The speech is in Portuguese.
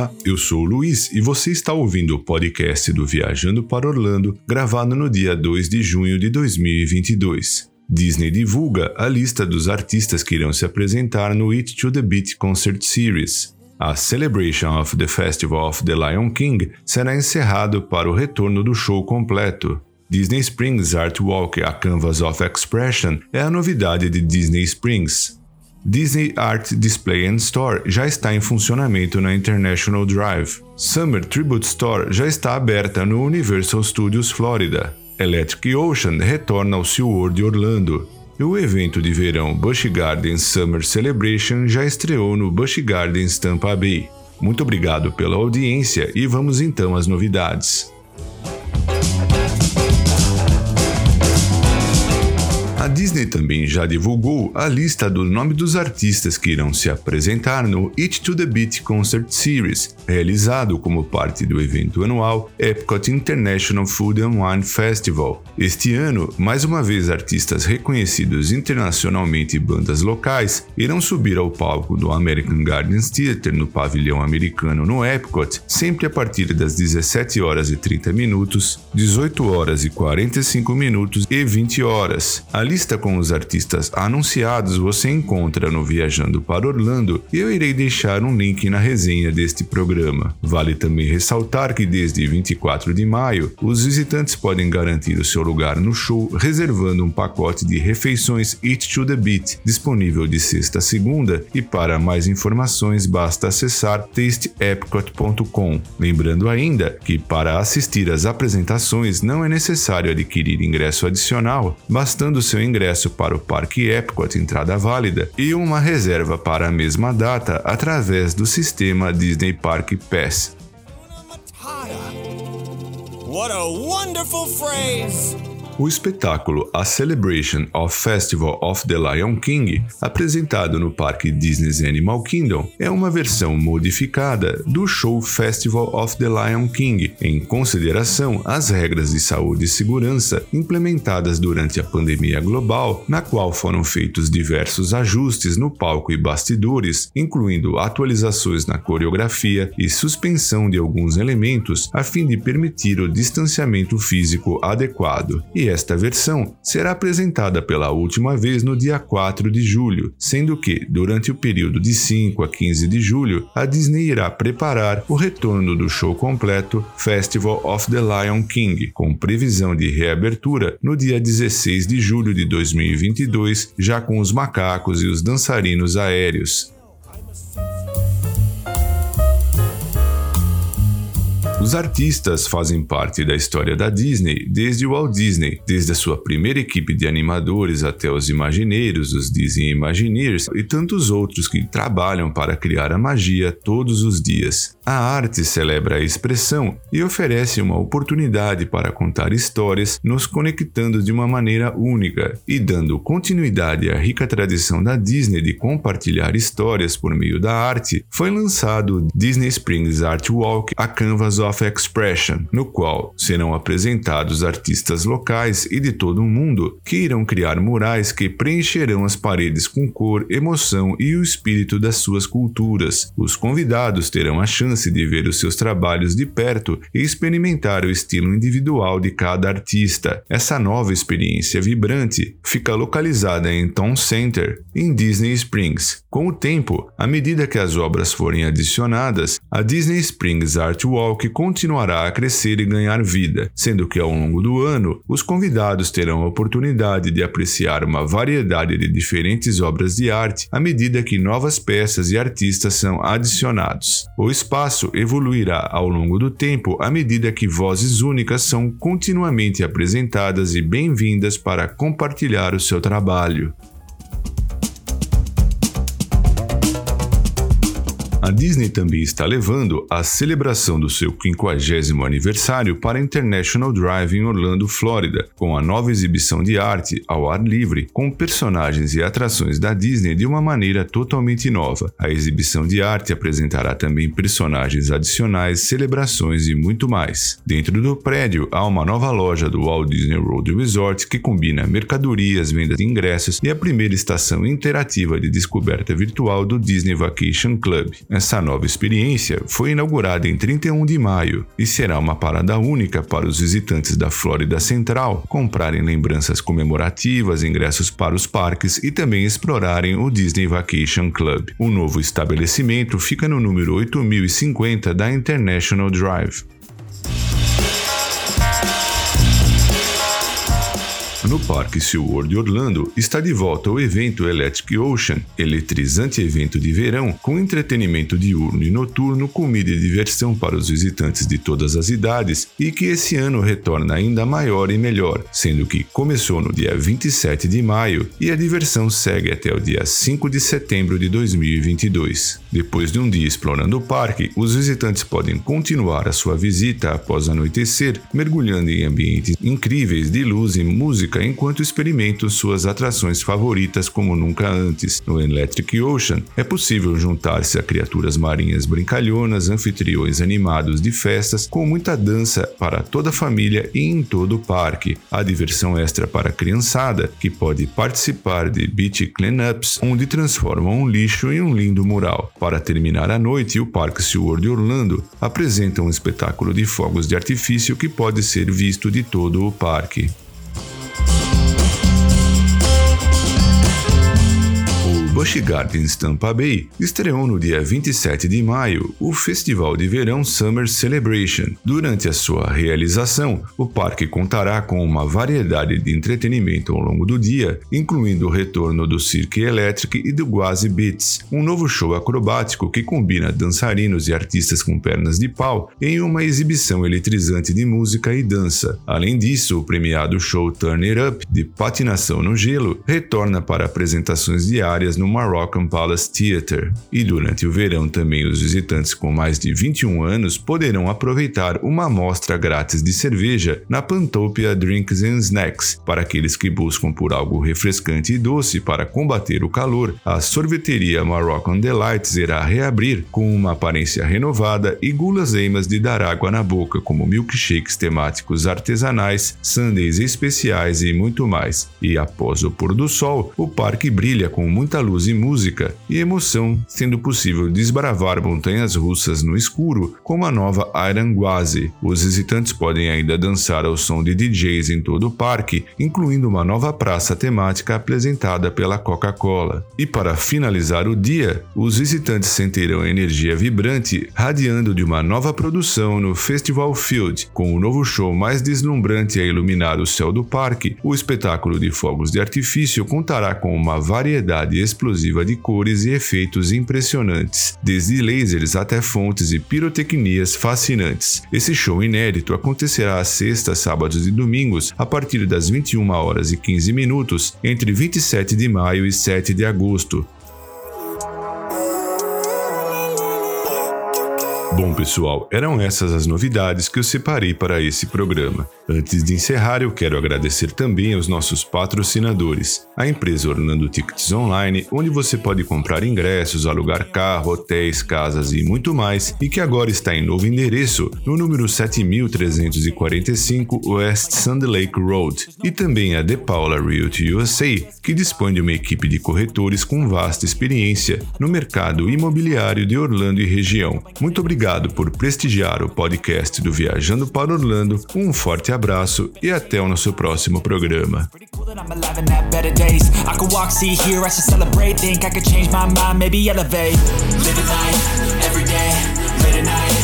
Olá, eu sou o Luiz e você está ouvindo o podcast do Viajando para Orlando, gravado no dia 2 de junho de 2022. Disney divulga a lista dos artistas que irão se apresentar no It to the Beat Concert Series. A Celebration of the Festival of the Lion King será encerrado para o retorno do show completo. Disney Springs Art Walk A Canvas of Expression é a novidade de Disney Springs. Disney Art Display and Store já está em funcionamento na International Drive. Summer Tribute Store já está aberta no Universal Studios Florida. Electric Ocean retorna ao SeaWorld Orlando. E o evento de verão Busch Gardens Summer Celebration já estreou no Busch Gardens Tampa Bay. Muito obrigado pela audiência e vamos então às novidades. A Disney também já divulgou a lista do nome dos artistas que irão se apresentar no It to the Beat Concert Series, realizado como parte do evento anual Epcot International Food and Wine Festival. Este ano, mais uma vez artistas reconhecidos internacionalmente e bandas locais irão subir ao palco do American Gardens Theater no pavilhão americano no Epcot, sempre a partir das 17 horas e 30 minutos, 18 horas e 45 minutos e 20 horas. A lista com os artistas anunciados você encontra no Viajando para Orlando e eu irei deixar um link na resenha deste programa. Vale também ressaltar que desde 24 de maio, os visitantes podem garantir o seu lugar no show reservando um pacote de refeições Eat to the Beat, disponível de sexta a segunda, e para mais informações basta acessar tasteepcot.com. Lembrando ainda que para assistir às apresentações não é necessário adquirir ingresso adicional, bastando seu ingresso para o Parque Epcot entrada válida e uma reserva para a mesma data através do sistema Disney Park Pass. What a wonderful phrase! O espetáculo A Celebration of Festival of the Lion King, apresentado no Parque Disney's Animal Kingdom, é uma versão modificada do show Festival of the Lion King, em consideração às regras de saúde e segurança implementadas durante a pandemia global, na qual foram feitos diversos ajustes no palco e bastidores, incluindo atualizações na coreografia e suspensão de alguns elementos a fim de permitir o distanciamento físico adequado. E esta versão será apresentada pela última vez no dia 4 de julho, sendo que, durante o período de 5 a 15 de julho, a Disney irá preparar o retorno do show completo Festival of the Lion King, com previsão de reabertura no dia 16 de julho de 2022, já com os macacos e os dançarinos aéreos. Os artistas fazem parte da história da Disney desde o Walt Disney, desde a sua primeira equipe de animadores até os Imagineiros, os Disney Imagineers e tantos outros que trabalham para criar a magia todos os dias. A arte celebra a expressão e oferece uma oportunidade para contar histórias, nos conectando de uma maneira única e dando continuidade à rica tradição da Disney de compartilhar histórias por meio da arte. Foi lançado o Disney Springs Art Walk, a Canvas of Expression, no qual serão apresentados artistas locais e de todo o mundo que irão criar murais que preencherão as paredes com cor, emoção e o espírito das suas culturas. Os convidados terão a chance de ver os seus trabalhos de perto e experimentar o estilo individual de cada artista. Essa nova experiência vibrante fica localizada em Town Center, em Disney Springs. Com o tempo, à medida que as obras forem adicionadas, a Disney Springs Art Walk continuará a crescer e ganhar vida, sendo que ao longo do ano os convidados terão a oportunidade de apreciar uma variedade de diferentes obras de arte à medida que novas peças e artistas são adicionados. O espaço evoluirá ao longo do tempo à medida que vozes únicas são continuamente apresentadas e bem-vindas para compartilhar o seu trabalho. A Disney também está levando a celebração do seu 50 aniversário para International Drive em Orlando, Flórida, com a nova exibição de arte ao ar livre, com personagens e atrações da Disney de uma maneira totalmente nova. A exibição de arte apresentará também personagens adicionais, celebrações e muito mais. Dentro do prédio há uma nova loja do Walt Disney World Resort que combina mercadorias, venda de ingressos e a primeira estação interativa de descoberta virtual do Disney Vacation Club. Essa nova experiência foi inaugurada em 31 de maio e será uma parada única para os visitantes da Flórida Central comprarem lembranças comemorativas, ingressos para os parques e também explorarem o Disney Vacation Club. O novo estabelecimento fica no número 8050 da International Drive. No Parque SeaWorld Orlando está de volta o evento Electric Ocean, eletrizante evento de verão com entretenimento diurno e noturno, comida e diversão para os visitantes de todas as idades e que esse ano retorna ainda maior e melhor, sendo que começou no dia 27 de maio e a diversão segue até o dia 5 de setembro de 2022. Depois de um dia explorando o parque, os visitantes podem continuar a sua visita após anoitecer, mergulhando em ambientes incríveis de luz e música enquanto experimentam suas atrações favoritas como nunca antes. No Electric Ocean, é possível juntar-se a criaturas marinhas brincalhonas, anfitriões animados de festas, com muita dança para toda a família e em todo o parque. A diversão extra para a criançada, que pode participar de beach cleanups, onde transformam um lixo em um lindo mural. Para terminar a noite, o Parque SeaWorld Orlando apresenta um espetáculo de fogos de artifício que pode ser visto de todo o parque. Busch Gardens Tampa Bay estreou no dia 27 de maio o Festival de Verão Summer Celebration. Durante a sua realização, o parque contará com uma variedade de entretenimento ao longo do dia, incluindo o retorno do Cirque Electric e do Guazi Beats, um novo show acrobático que combina dançarinos e artistas com pernas de pau em uma exibição eletrizante de música e dança. Além disso, o premiado show Turn It Up, de patinação no gelo, retorna para apresentações diárias no Moroccan Palace Theatre. E durante o verão também os visitantes com mais de 21 anos poderão aproveitar uma amostra grátis de cerveja na Pantopia Drinks and Snacks. Para aqueles que buscam por algo refrescante e doce para combater o calor, a sorveteria Moroccan Delights irá reabrir com uma aparência renovada e guloseimas de dar água na boca, como milkshakes temáticos artesanais, sundaes especiais e muito mais. E após o pôr do sol, o parque brilha com muita luz luz e música e emoção, sendo possível desbravar montanhas russas no escuro como a nova Ironguazi. Os visitantes podem ainda dançar ao som de DJs em todo o parque, incluindo uma nova praça temática apresentada pela Coca-Cola. E para finalizar o dia, os visitantes sentirão energia vibrante radiando de uma nova produção no Festival Field, com o novo show mais deslumbrante a iluminar o céu do parque. O espetáculo de fogos de artifício contará com uma variedade explosiva de cores e efeitos impressionantes, desde lasers até fontes e pirotecnias fascinantes. Esse show inédito acontecerá às sextas, sábados e domingos a partir das 21 horas e 15 minutos entre 27 de maio e 7 de agosto, Bom, pessoal, eram essas as novidades que eu separei para esse programa. Antes de encerrar, eu quero agradecer também aos nossos patrocinadores, a empresa Orlando Tickets Online, onde você pode comprar ingressos, alugar carro, hotéis, casas e muito mais, e que agora está em novo endereço, no número 7345 West Sand Lake Road, e também a The Paula Realty USA, que dispõe de uma equipe de corretores com vasta experiência no mercado imobiliário de Orlando e região. Muito obrigado obrigado por prestigiar o podcast do Viajando para Orlando. Um forte abraço e até o nosso próximo programa. a hard place. Do I work hard or